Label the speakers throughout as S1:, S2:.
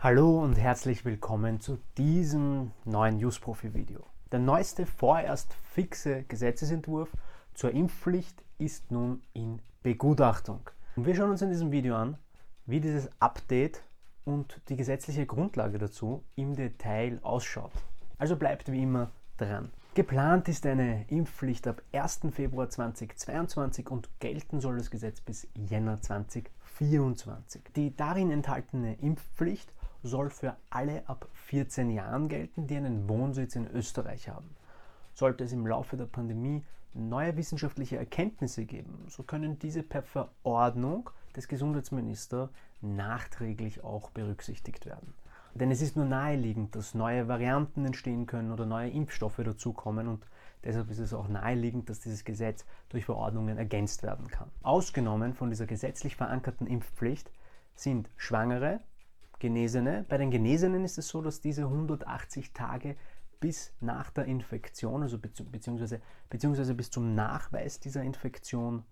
S1: Hallo und herzlich willkommen zu diesem neuen Newsprofi-Video. Der neueste vorerst fixe Gesetzesentwurf zur Impfpflicht ist nun in Begutachtung. Und wir schauen uns in diesem Video an, wie dieses Update und die gesetzliche Grundlage dazu im Detail ausschaut. Also bleibt wie immer dran. Geplant ist eine Impfpflicht ab 1. Februar 2022 und gelten soll das Gesetz bis Jänner 2024. Die darin enthaltene Impfpflicht soll für alle ab 14 Jahren gelten, die einen Wohnsitz in Österreich haben. Sollte es im Laufe der Pandemie neue wissenschaftliche Erkenntnisse geben, so können diese per Verordnung des Gesundheitsministers nachträglich auch berücksichtigt werden. Denn es ist nur naheliegend, dass neue Varianten entstehen können oder neue Impfstoffe dazukommen und deshalb ist es auch naheliegend, dass dieses Gesetz durch Verordnungen ergänzt werden kann. Ausgenommen von dieser gesetzlich verankerten Impfpflicht sind Schwangere, Genesene. Bei den Genesenen ist es so, dass diese 180 Tage bis nach der Infektion, also beziehungsweise, beziehungsweise bis zum Nachweis dieser Infektion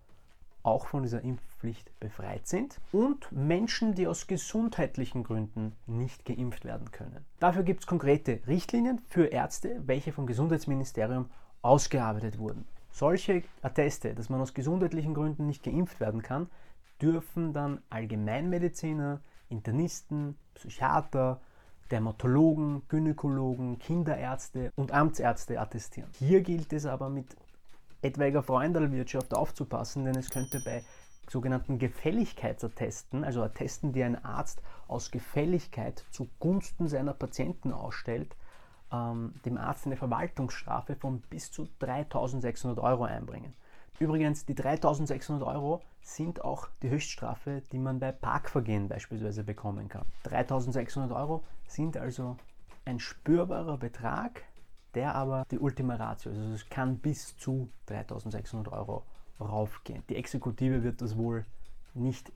S1: auch von dieser Impfpflicht befreit sind und Menschen, die aus gesundheitlichen Gründen nicht geimpft werden können. Dafür gibt es konkrete Richtlinien für Ärzte, welche vom Gesundheitsministerium ausgearbeitet wurden. Solche Atteste, dass man aus gesundheitlichen Gründen nicht geimpft werden kann, dürfen dann Allgemeinmediziner, Internisten, Psychiater, Dermatologen, Gynäkologen, Kinderärzte und Amtsärzte attestieren. Hier gilt es aber mit etwaiger Freundelwirtschaft aufzupassen, denn es könnte bei sogenannten Gefälligkeitsattesten, also Attesten, die ein Arzt aus Gefälligkeit zugunsten seiner Patienten ausstellt, ähm, dem Arzt eine Verwaltungsstrafe von bis zu 3600 Euro einbringen. Übrigens, die 3600 Euro sind auch die Höchststrafe, die man bei Parkvergehen beispielsweise bekommen kann. 3600 Euro sind also ein spürbarer Betrag, der aber die Ultima Ratio ist. Also es kann bis zu 3600 Euro raufgehen. Die Exekutive wird das wohl nicht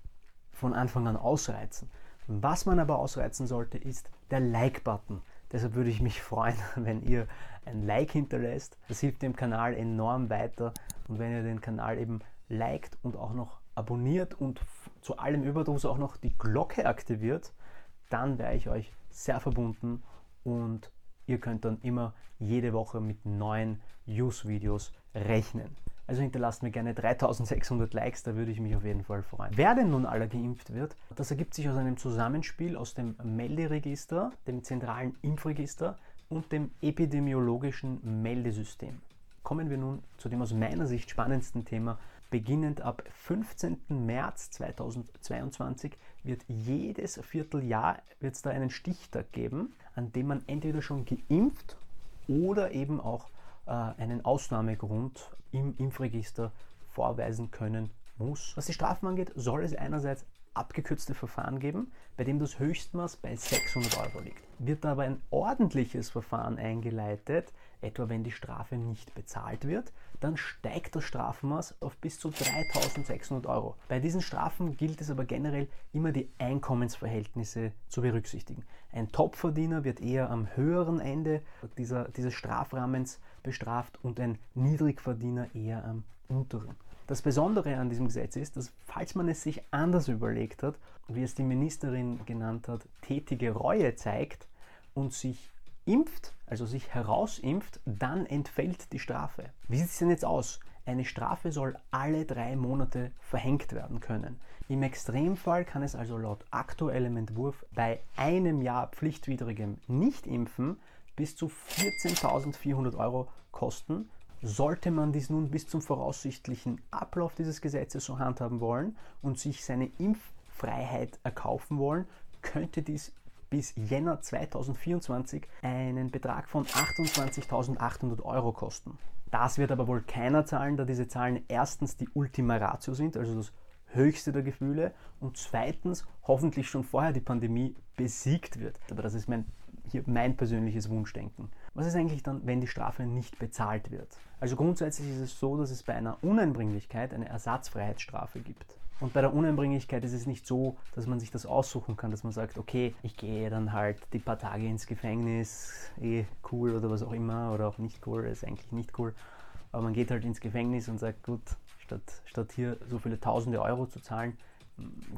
S1: von Anfang an ausreizen. Was man aber ausreizen sollte, ist der Like-Button. Deshalb würde ich mich freuen, wenn ihr ein Like hinterlässt. Das hilft dem Kanal enorm weiter. Und wenn ihr den Kanal eben liked und auch noch abonniert und zu allem Überdruss auch noch die Glocke aktiviert, dann wäre ich euch sehr verbunden und ihr könnt dann immer jede Woche mit neuen Use-Videos rechnen. Also hinterlasst mir gerne 3600 Likes, da würde ich mich auf jeden Fall freuen. Wer denn nun alle geimpft wird, das ergibt sich aus einem Zusammenspiel aus dem Melderegister, dem zentralen Impfregister und dem epidemiologischen Meldesystem. Kommen wir nun zu dem aus meiner Sicht spannendsten Thema. Beginnend ab 15. März 2022 wird jedes Vierteljahr wird's da einen Stichtag geben, an dem man entweder schon geimpft oder eben auch äh, einen Ausnahmegrund im Impfregister vorweisen können muss. Was die Strafen angeht, soll es einerseits abgekürzte Verfahren geben, bei dem das Höchstmaß bei 600 Euro liegt. Wird aber ein ordentliches Verfahren eingeleitet, etwa wenn die Strafe nicht bezahlt wird, dann steigt das Strafmaß auf bis zu 3600 Euro. Bei diesen Strafen gilt es aber generell immer die Einkommensverhältnisse zu berücksichtigen. Ein Topverdiener wird eher am höheren Ende dieser, dieses Strafrahmens bestraft und ein Niedrigverdiener eher am unteren. Das Besondere an diesem Gesetz ist, dass falls man es sich anders überlegt hat, wie es die Ministerin genannt hat, tätige Reue zeigt und sich impft, also sich herausimpft, dann entfällt die Strafe. Wie sieht es denn jetzt aus? Eine Strafe soll alle drei Monate verhängt werden können. Im Extremfall kann es also laut aktuellem Entwurf bei einem Jahr pflichtwidrigem Nichtimpfen bis zu 14.400 Euro kosten sollte man dies nun bis zum voraussichtlichen Ablauf dieses Gesetzes so handhaben wollen und sich seine Impffreiheit erkaufen wollen, könnte dies bis Jänner 2024 einen Betrag von 28.800 Euro kosten. Das wird aber wohl keiner zahlen, da diese Zahlen erstens die Ultima Ratio sind, also das höchste der Gefühle, und zweitens hoffentlich schon vorher die Pandemie besiegt wird. Aber das ist mein, hier mein persönliches Wunschdenken. Was ist eigentlich dann, wenn die Strafe nicht bezahlt wird? Also grundsätzlich ist es so, dass es bei einer Uneinbringlichkeit eine Ersatzfreiheitsstrafe gibt. Und bei der Uneinbringlichkeit ist es nicht so, dass man sich das aussuchen kann, dass man sagt, okay, ich gehe dann halt die paar Tage ins Gefängnis, eh cool oder was auch immer, oder auch nicht cool, ist eigentlich nicht cool. Aber man geht halt ins Gefängnis und sagt, gut, statt, statt hier so viele tausende Euro zu zahlen,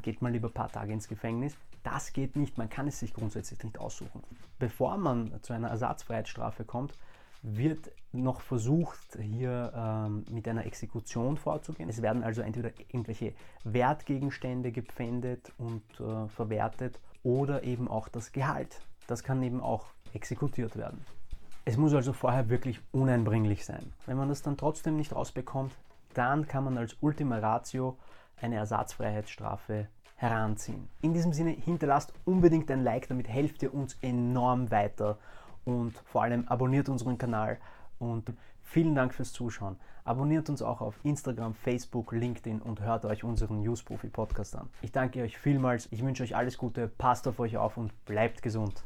S1: geht man lieber ein paar Tage ins Gefängnis. Das geht nicht, man kann es sich grundsätzlich nicht aussuchen. Bevor man zu einer Ersatzfreiheitsstrafe kommt, wird noch versucht, hier ähm, mit einer Exekution vorzugehen. Es werden also entweder irgendwelche Wertgegenstände gepfändet und äh, verwertet oder eben auch das Gehalt. Das kann eben auch exekutiert werden. Es muss also vorher wirklich uneinbringlich sein. Wenn man das dann trotzdem nicht rausbekommt, dann kann man als Ultima Ratio eine Ersatzfreiheitsstrafe heranziehen. In diesem Sinne hinterlasst unbedingt ein Like, damit helft ihr uns enorm weiter und vor allem abonniert unseren Kanal und vielen Dank fürs Zuschauen. Abonniert uns auch auf Instagram, Facebook, LinkedIn und hört euch unseren Newsprofi Podcast an. Ich danke euch vielmals, ich wünsche euch alles Gute, passt auf euch auf und bleibt gesund.